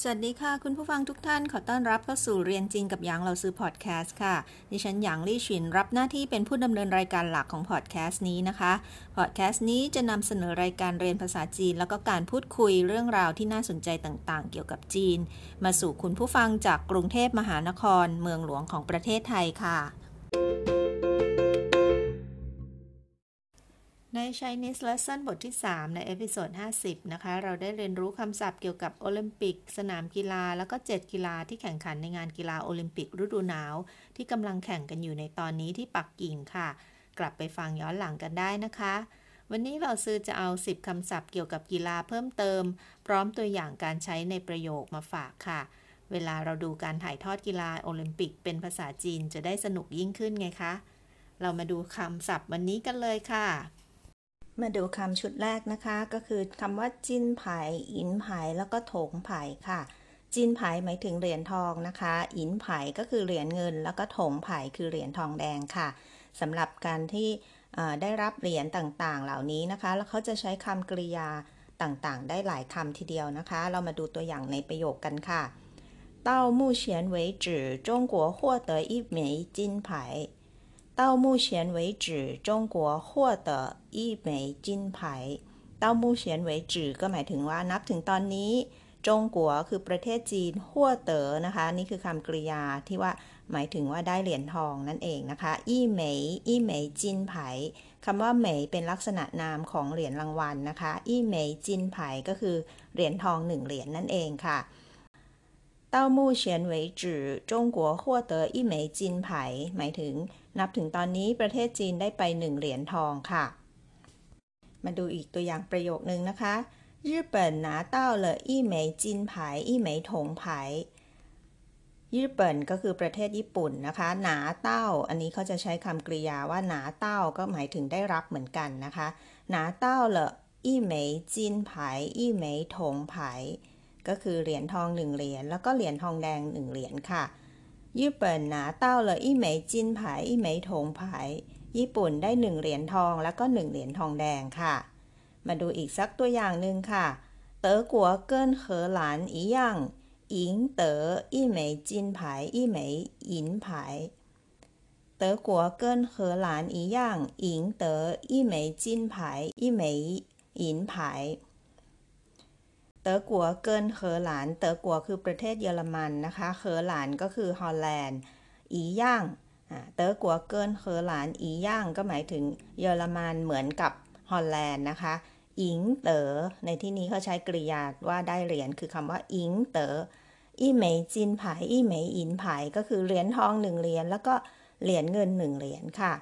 สวัสดีค่ะ คุณผู้ฟังทุกท่านขอต้อนรับเข้าสู่เรียนจริงกับหยางเราซื้อพอดแคสต์ค่ะ ดิฉันหยางลี่ชินรับหน้าที่เป็นผู้ดำเนินรายการหลักของพอดแคสต์นี้นะคะพอดแคสต์นี้จะนำเสนอรายการเรียนภาษาจีน แล้วก็การพูดคุยเรื่องราวที่น่าสนใจต่างๆ เกี่ยวกับจีน มาสู่คุณผู้ฟังจากกรุงเทพมหานคร เมืองหลวงของประเทศไทยค่ะ ใน Chinese Lesson บทที่ 3 ใน episode 50 นะคะ เราได้เรียนรู้คำศัพท์เกี่ยวกับโอลิมปิก สนามกีฬา แล้วก็ 7 กีฬาที่แข่งขันในงานกีฬาโอลิมปิกฤดูหนาว ที่กำลังแข่งกันอยู่ในตอนนี้ที่ปักกิ่งค่ะ กลับไปฟังย้อนหลังกันได้นะคะ วันนี้老师 จะเอา 10 คำศัพท์เกี่ยวกับกีฬาเพิ่มเติม พร้อมตัวอย่างการใช้ในประโยคมาฝากค่ะ เวลาเราดูการถ่ายทอดกีฬาโอลิมปิก เป็นภาษาจีนจะได้สนุกยิ่งขึ้นไงคะ เรามาดูคำศัพท์วันนี้กันเลยค่ะ มาดูคำชุดแรกนะคะ ก็คือคำว่าจินไผ่อินไผ่แล้วก็ถงไผ่ค่ะ จินไผ่หมายถึงเหรียญทองนะคะ อินไผ่ก็คือเหรียญเงิน แล้วก็ถงไผ่คือเหรียญทองแดงค่ะสำหรับการที่ได้รับเหรียญต่างๆ เหล่านี้นะคะ แล้วเขาจะใช้คำกริยาต่างๆ ได้หลายคำทีเดียวนะคะ เรามาดูตัวอย่างในประโยคกันค่ะ到目前为止中国获得一枚金牌 到目前为止中国获得一枚金牌到目前为止ก็หมายถึงว่านับถึงตอนนี้ จงกัวคือประเทศจีนหัวเต๋อนะคะ นี่คือคำกริยาที่ว่าหมายถึงว่าได้เหรียญทองนั่นเองนะคะอี้เหมยอี้เหมยจินไผ่คำว่าเหมยเป็นลักษณะนามของเหรียญรางวัลนะคะอี้เหมยจินไผ่ก็คือเหรียญทองหนึ่งเหรียญนั่นเองค่ะ 到目前为止中国获得一枚金牌หมายถึง นับถึงตอนนี้ประเทศจีนได้ไปหนึ่งเหรียญทองค่ะ มาดูอีกตัวอย่างประโยคนึงนะคะ日本拿到了一枚金牌一枚铜牌ญี่ปุ่นก็คือประเทศญี่ปุ่นนะคะหนาเต้า อันนี้เขาจะใช้คำกริยาว่าหนาเต้าก็หมายถึงได้รับเหมือนกันนะคะหนาเต้าละอีเหมยจินไผ่อีเหมยถงไผ่ ก็คือเหรียญทองหนึ่งเหรียญแล้วก็เหรียญทองแดงหนึ่งเหรียญค่ะญี่ปุ่นนาเต้าเลยอีเหมยจินไผ่อีเหมยถงไผ่ญี่ปุ่นได้หนึ่งเหรียญทองแล้วก็หนึ่งเหรียญทองแดงค่ะ มาดูอีกสักตัวอย่างหนึ่งค่ะ德国跟荷兰一样赢得一枚金牌一枚银牌德国跟荷兰一样赢得一枚金牌一枚银牌 เต๋อกัวเกินเขอหลาน เต๋อกัวคือประเทศเยอรมันนะคะ เขอหลานก็คือฮอลแลนด์ อีย่าง เต๋อกัวเกินเขอหลาน อีย่างก็หมายถึงเยอรมันเหมือนกับฮอลแลนด์นะคะ 赢得 ในที่นี้เขาใช้กริยาว่าได้เหรียญคือคำว่า 赢得一枚金牌一枚银牌 ก็คือเหรียญทองหนึ่งเหรียญแล้วก็เหรียญเงินหนึ่งเหรียญค่ะ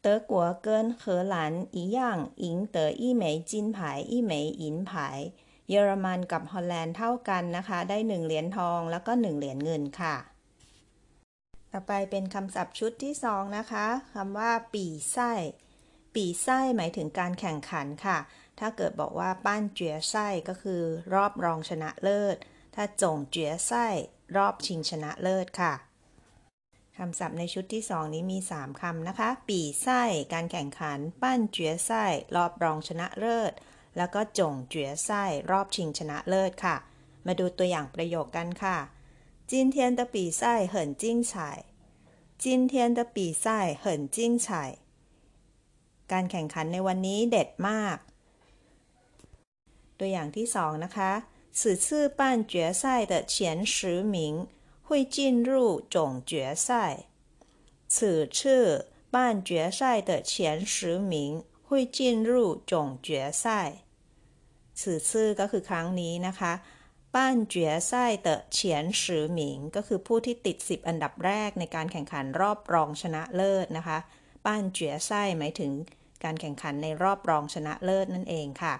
德国跟荷兰一样赢得一枚金牌一枚银牌 เยอรมันกับฮอลแลนด์เท่ากันนะคะ ได้ 1 เหรียญทองแล้วก็ 1 เหรียญเงินค่ะ ต่อไปเป็นคำศัพท์ชุดที่ 2 นะคะคำว่า ปีไส้ ปีไส้หมายถึงการแข่งขันค่ะ ถ้าเกิดบอกว่าป้านเจียไส้ก็คือรอบรองชนะเลิศ ถ้าจงเจียไส้รอบชิงชนะเลิศค่ะคำศัพท์ในชุดที่ 2 นี้มี 3 คำนะคะ ปีไส้ การแข่งขัน ปั้นเจียไส้ รอบรองชนะเลิศ แล้วก็จงเจี๋ยไส้รอบชิงชนะเลิศค่ะ มาดูตัวอย่างประโยคกันค่ะ今天的比赛很精彩今天的比赛很精彩การแข่งขันในวันนี้เด็ดมาก ตัวอย่างที่สองนะคะ此次半决赛的前十名会进入总决赛此次半决赛的前十名会进入总决赛 此次ก็คือครั้งนี้นะคะป้านเจียไส้เตอเฉียนสือหมิง ก็คือผู้ที่ติด 10 อันดับแรกในการแข่งขันรอบรองชนะเลิศนะคะป้านเจียไส้หมายถึงการแข่งขันในรอบรองชนะเลิศนั่นเองค่ะ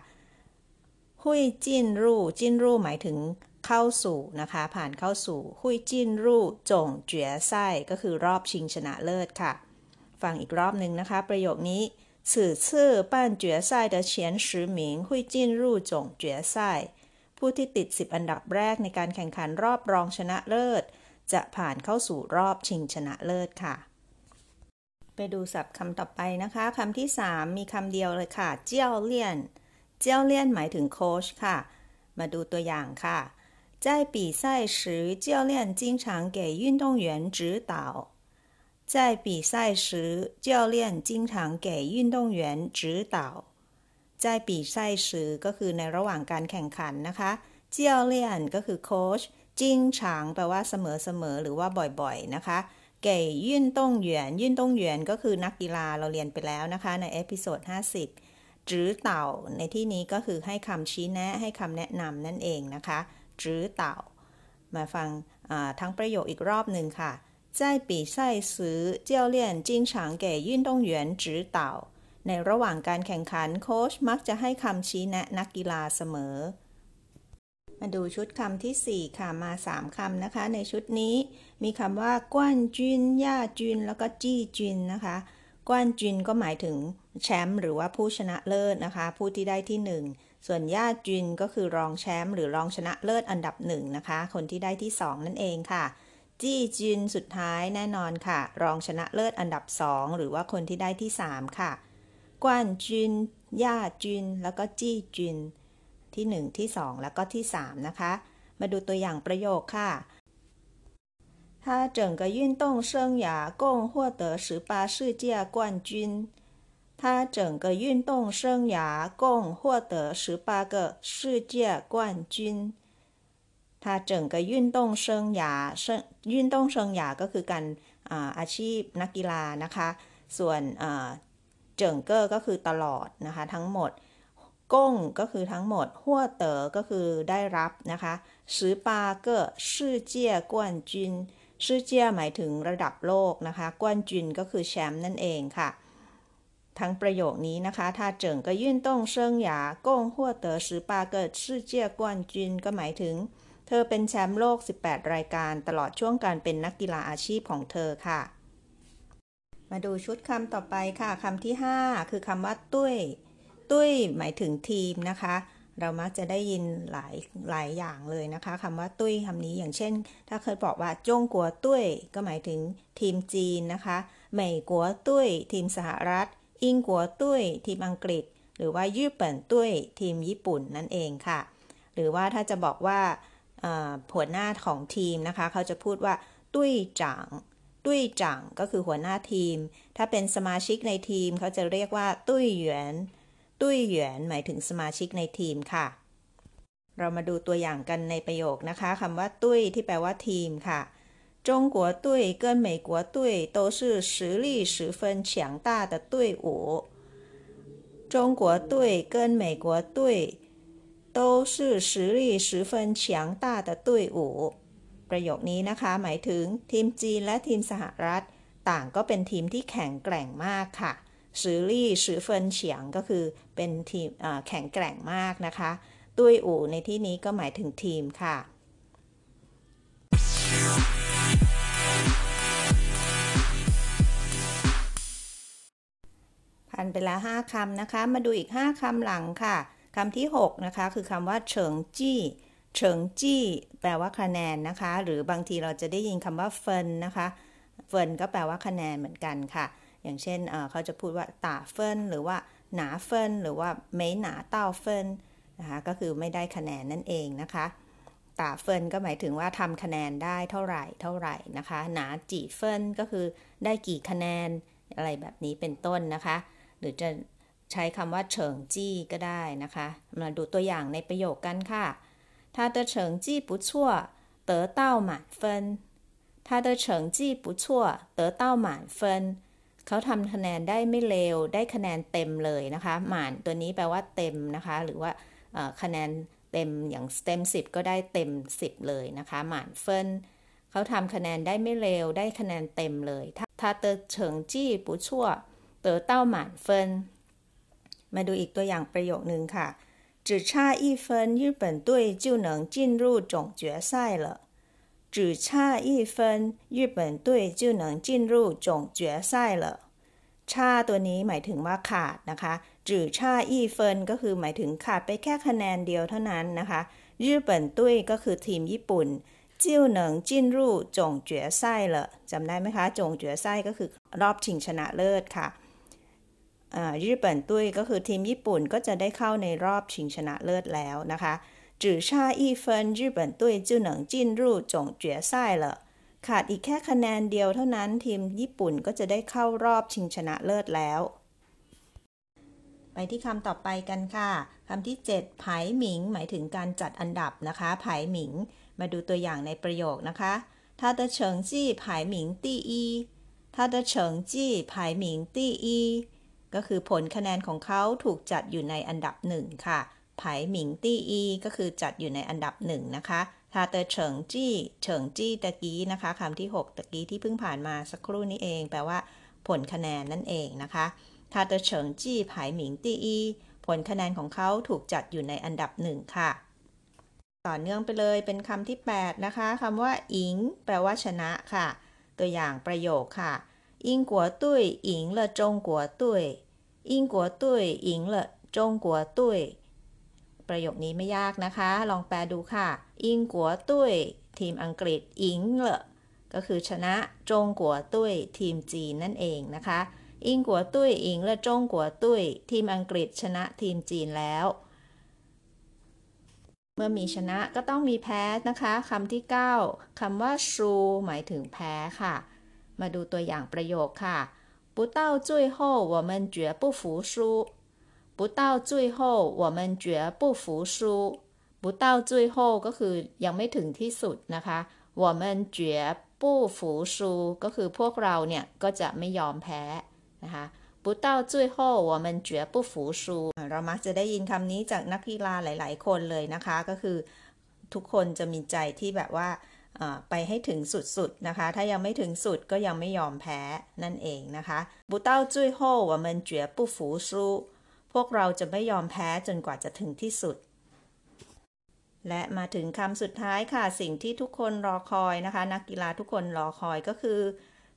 หุยจินรูจินรูหมายถึงเข้าสู่นะคะ ผ่านเข้าสู่หุยจินรูจงเจียไส้ก็คือรอบชิงชนะเลิศค่ะ ฟังอีกรอบหนึ่งนะคะ ประโยคนี้ 此次半决赛的前十名会进入总决赛ผู้ ผู้ที่ติด 10 อันดับแรกในการแข่งขันรอบรองชนะเลิศ จะผ่านเข้าสู่รอบชิงชนะเลิศค่ะ ไปดูศัพท์คำต่อไปนะคะคำที่ 3 มีคำเดียวเลยค่ะ เจ้าเลี่ยน เจ้าเลี่ยนหมายถึงโค้ชค่ะ มาดูตัวอย่างค่ะ在比赛时，教练经常给运动员指导。 在比赛时，教练经常给运动员指导。在比赛时ก็คือในระหว่างการแข่งขันนะคะ เจียวเลียนก็คือโค้ชจิ้งฉางแปลว่าเสมอๆหรือว่าบ่อยๆนะคะ เก่ยื่นต้งเหวียนยื่นต้งเหวียนก็คือนักกีฬาเราเรียนไปแล้วนะคะ ในเอพิโซด50จื้อเต่า ในที่นี้ก็คือให้คำชี้แนะให้คำแนะนำนั่นเองนะคะจื้อเต่า มาฟังทั้งประโยคอีกรอบหนึ่งค่ะ 在比赛时教练经常给运动员指导ในระหว่างการแข่งขันโค้ชมักจะให้คำชี้แนะนักกีฬาเสมอ มาดูชุดคำที่ 4 ค่ะ มา 3 คำนะคะ ในชุดนี้มีคำว่ากวนจุนย่าจุนแล้วก็จี้จุนนะคะกวนจุนก็หมายถึงแชมป์หรือว่าผู้ชนะเลิศนะคะ ผู้ที่ได้ที่ 1 ส่วนย่าจุนก็คือรองแชมป์หรือรองชนะเลิศอันดับหนึ่งนะคะ คนที่ได้ที่ 2 นั่นเองค่ะ จี้จุนสุดท้ายแน่นอนค่ะ รองชนะเลิศอันดับ 2 หรือว่าคนที่ได้ที่ 3 ค่ะกวนจุนย่าจุนแล้วก็จี้จุนที่ 1 ที่ 2 แล้วก็ที่ 3 นะคะ มาดูตัวอย่างประโยคค่ะ他整个运动生涯共获得十八世界冠军。他整个运动生涯共获得十八个世界冠军。 他整个运动生涯生运动生涯ก็คือการอาอาชีพนักกีฬานะคะ ส่วนเจิงเกอร์ก็คือตลอดนะคะทั้งหมดก้งก็คือทั้งหมดหัวเต๋อก็คือได้รับนะคะสิบปาเกอร์ชื่อเจียกวนจินชื่อเจียหมายถึงระดับโลกนะคะกวนจินก็คือแชมป์นั่นเองค่ะ ทั้งประโยคนี้นะคะถ้าเจิงก็ยื่นต้องเซิงหยาก้งหัวเต๋อสิบปาเกอร์ชื่อเจียกวนจินก็หมายถึง เ ธอเป็นแชมป์โลก 18 รายการตลอดช่วงการเป็นนักกีฬาอาชีพของเธอค่ะ มาดูชุดคำต่อไปค่ะ คำที่ 5 คือคำว่าตุ้ย ตุ้ยหมายถึงทีมนะคะ เรามักจะได้ยินหลายหลายอย่างเลยนะคะคำว่าตุ้ยคำนี้อย่างเช่น ถ้าเคยบอกว่าจงกัวตุ้ย ก็หมายถึงทีมจีนนะคะเหม่กัวตุ้ย ทีมสหรัฐ อิงกัวตุ้ย ทีมอังกฤษ หรือว่าญี่ปุ่นตุ้ย ทีมญี่ปุ่นนั่นเองค่ะ หรือว่าถ้าจะบอกว่า หัวหน้าของทีมนะคะ เขาจะพูดว่าตุ้ยจางตุ้ยจังก็คือหัวหน้าทีม ถ้าเป็นสมาชิกในทีมเขาจะเรียกว่าตุ้ยหยวนตุ้ยหยวนหมายถึงสมาชิกในทีมค่ะ เรามาดูตัวอย่างกันในประโยคนะคะคำว่าตุ้ยที่แปลว่าทีมค่ะ中国队跟美国队都是实力十分强大的队伍。中国队跟美国队 都是实力十分强大的队伍。ประโยคนี้นะคะ หมายถึงทีมจีนและทีมสหรัฐ ต่างก็เป็นทีมที่แข็งแกร่งมากค่ะสือลี่สือเฟินเฉียงก็คือเป็นทีมแข็งแกร่งมากนะคะตุ้ยอู่ในที่นี้ก็หมายถึงทีมค่ะ ผ่านไปแล้ว5คำนะคะ มาดูอีก 5คำหลังค่ะ คำที่ 6 นะคะ คือคำว่าเฉิงจี้เฉิงจี้แปลว่าคะแนนนะคะ หรือบางทีเราจะได้ยินคำว่า 分 นะคะ 分 ก็แปลว่าคะแนนเหมือนกันค่ะ อย่างเช่นเขาจะพูดว่า打分 หรือว่า 拿分 หรือว่า 没拿到分 นะคะก็คือไม่ได้คะแนนนั่นเองนะคะ打分 ก็หมายถึงว่าทำคะแนนได้เท่าไหร่เท่าไหร่นะคะ 拿几分 ก็คือได้กี่คะแนนอะไรแบบนี้เป็นต้นนะคะ หรือจะ ใช้คำว่าเฉิงจี้ก็ได้นะคะ มาดูตัวอย่างในประโยคกันค่ะ他的成绩不错，得到满分。他的成绩不错，得到满分。เขาทำคะแนนได้ไม่เลวได้คะแนนเต็มเลยนะคะหมานตัวนี้แปลว่าเต็มนะคะ หรือว่าคะแนนเต็มอย่างเต็ม10 ก็ได้เต็ม 10 เลยนะคะหมานเฟินเขาทำคะแนนได้ไม่เลวได้คะแนนเต็มเลยถ้าเตอเฉิงจี้ปูชั่วเตอเต้าหมานเฟิน มาดูอีกตัวอย่างประโยคนึงค่ะ只差一分，日本队就能进入总决赛了。只差一分，日本队就能进入总决赛了。ชาตัวนี้หมายถึงว่าขาดนะคะจือชาอีเฟินก็คือหมายถึงขาดไปแค่คะแนนเดียวเท่านั้นนะคะ 日本队ก็คือทีมญี่ปุ่น就能进入总决赛了จำได้ไหมคะจงเจ๋อไส้ก็คือรอบชิงชนะเลิศค่ะ ญี่ปุ่นตุ้ยก็คือทีมญี่ปุ่นก็จะได้เข้าในรอบชิงชนะเลิศแล้วนะคะ只差一分日本队就能进入总决赛了ขาดอีกแค่คะแนนเดียวเท่านั้นทีมญี่ปุ่นก็จะได้เข้ารอบชิงชนะเลิศแล้ว ไปที่คำต่อไปกันค่ะคำที่7ไผหมิง หมายถึงการจัดอันดับนะคะไผหมิง มาดูตัวอย่างในประโยคนะคะ他的成绩排名第一他的成绩排名第一 ก็คือผลคะแนนของเขาถูกจัดอยู่ในอันดับหนึ่งค่ะไผหมิงตี้อีก็คือจัดอยู่ในอันดับหนึ่งนะคะทาเตอเฉิงจี้เฉิงจี้ตะกี้นะคะคำที่ 6 ตะกี้ที่เพิ่งผ่านมาสักครู่นี้เอง แปลว่า ผลคะแนนนั่นเองนะคะทาเตอเฉิงจี้ไผหมิงตี้อี ผลคะแนนของเขาถูกจัดอยู่ในอันดับหนึ่งค่ะ ต่อเนื่องไปเลยเป็นคำที่ 8 นะคะคำว่าอิง แปลว่าชนะค่ะ ตัวอย่างประโยคค่ะ 英国队赢了中国队英国队赢了中国队ประโยคนี้ไม่ยากนะคะ ลองแปลดูค่ะอิงกัวตุ้ยทีมอังกฤษอิงเลก็คือชนะจงกัวตุ้ยทีมจีนนั่นเองนะคะอิงกัวตุ้ยอิงและจงกัวตุ้ยทีมอังกฤษชนะทีมจีนแล้ว เมื่อมีชนะก็ต้องมีแพ้นะคะคำที่ 9คำว่าชูหมายถึงแพ้ค่ะ มาดูตัวอย่างประโยคค่ะ不到最后我们绝不服输不到最后我们绝不服输不到最后ก็คือยังไม่ถึงที่สุดนะคะ我们绝不服输ก็คือพวกเราเนี่ยก็จะไม่ยอมแพ้นะคะ不到最后我们绝不服输เรามักจะได้ยินคำนี้จากนักกีฬาหลาย ๆ คนเลยนะคะ ก็คือทุกคนจะมีใจที่แบบว่า ไปให้ถึงสุดๆนะคะ ถ้ายังไม่ถึงสุดก็ยังไม่ยอมแพ้นั่นเองนะคะ不到最后我们绝不服输พวกเราจะไม่ยอมแพ้จนกว่าจะถึงที่สุด และมาถึงคำสุดท้ายค่ะ สิ่งที่ทุกคนรอคอยนะคะ นักกีฬาทุกคนรอคอยก็คือ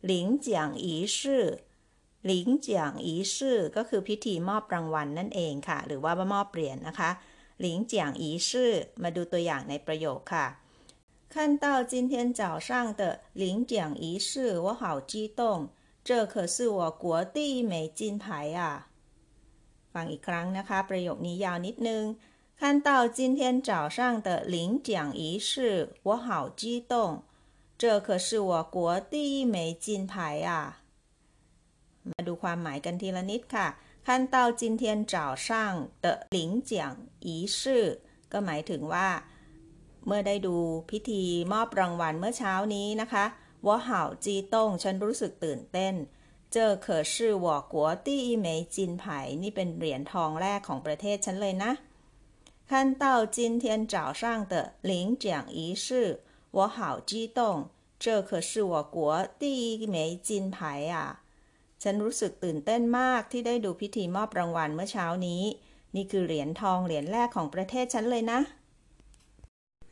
หลิงเจียงอีชื่อหลิงเจียงอีชื่อก็คือพิธีมอบรางวัลนนั่นเองค่ะ หรือว่ามอบเหรียญนนะคะหลิงเจียงอีชื่อมาดูตัวอย่างในประโยคค่ะ 看到今天早上的领奖仪式，我好激动！这可是我国第一枚金牌啊！ฟังอีกครั้งนะคะ ประโยคนี้ยาวนิดนึง看到今天早上的领奖仪式，我好激动！这可是我国第一枚金牌啊！มาดูความหมายกันทีละนิดค่ะ看到今天早上的领奖仪式ก็หมายถึงว่า เมื่อได้ดูพิธีมอบรางวัลเมื่อเช้านี้นะคะว่าเห่าจีต้งฉันรู้สึกตื่นเต้น เจอ可是我国第一枚金牌นี่เป็นเหรียญทองแรกของประเทศฉันเลยนะ看到今天早上的领奖仪式我好激动这可是我国第一枚金牌啊ฉันรู้สึกตื่นเต้นมากที่ได้ดูพิธีมอบรางวัลเมื่อเช้านี้ นี่คือเหรียญทองเหรียญแรกของประเทศฉันเลยนะ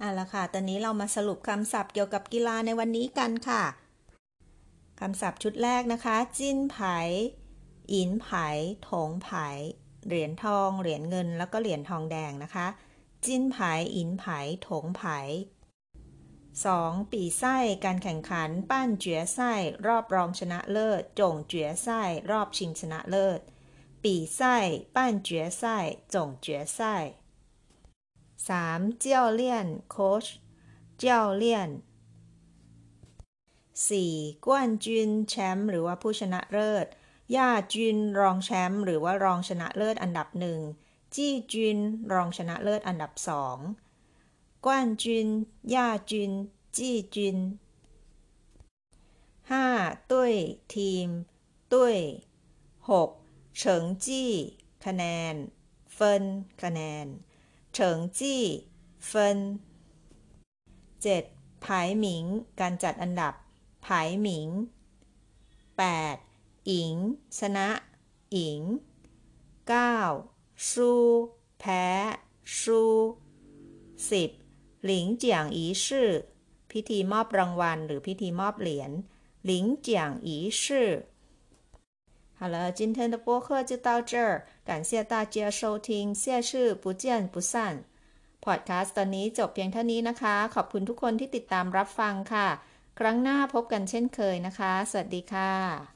เอาละค่ะ ตอนนี้เรามาสรุปคำศัพท์เกี่ยวกับกีฬาในวันนี้กันค่ะ คำศัพท์ชุดแรกนะคะ จิ้นไผ่อินไผ่ถงไผ่เหรียญทอง เหรียญเงิน แล้วก็เหรียญทองแดงนะคะ จิ้นไผ่อินไผ่ถงไผ่สองปีไส้การแข่งขัน ปั้นเจ๋อไส้ รอบรองชนะเลิศ จงเจ๋อไส้ รอบชิงชนะเลิศ ปีไส้ ปั้นเจ๋อไส้ จงเจ๋อไส้ 3. เจ้าเลี่ยนโค้ชเจ้าเลี่ยน 4. กวนจุนแชมป์หรือว่าผู้ชนะเลิศ ย่าจุนรองแชมป์หรือว่ารองชนะเลิศอันดับหนึ่ง จี้จุนรองชนะเลิศอันดับสองกวนจุนย่าจุน จี้จุน 5. ตุ้ยทีม ตุ้ย 6. เฉิงจี้ คะแนน เฟิน คะแนน เฉิงจี้ เฟิน 7. ผายหมิง การจัดอันดับ ผายหมิง 8. อิง ชนะ อิง 9. สู้ แพ้ สู้ 10. หลิงเจียงอีชื่อ พิธีมอบรางวัล หรือพิธีมอบเหรียญ หลิงเจียงอีชื่อ 好了，今天的播客就到这儿，感谢大家收听，下次不见不散。 พอดแคสต์ตอนนี้จบเพียงเท่านี้นะคะ ขอบคุณทุกคนที่ติดตามรับฟังค่ะ ครั้งหน้าพบกันเช่นเคยนะคะ สวัสดีค่ะ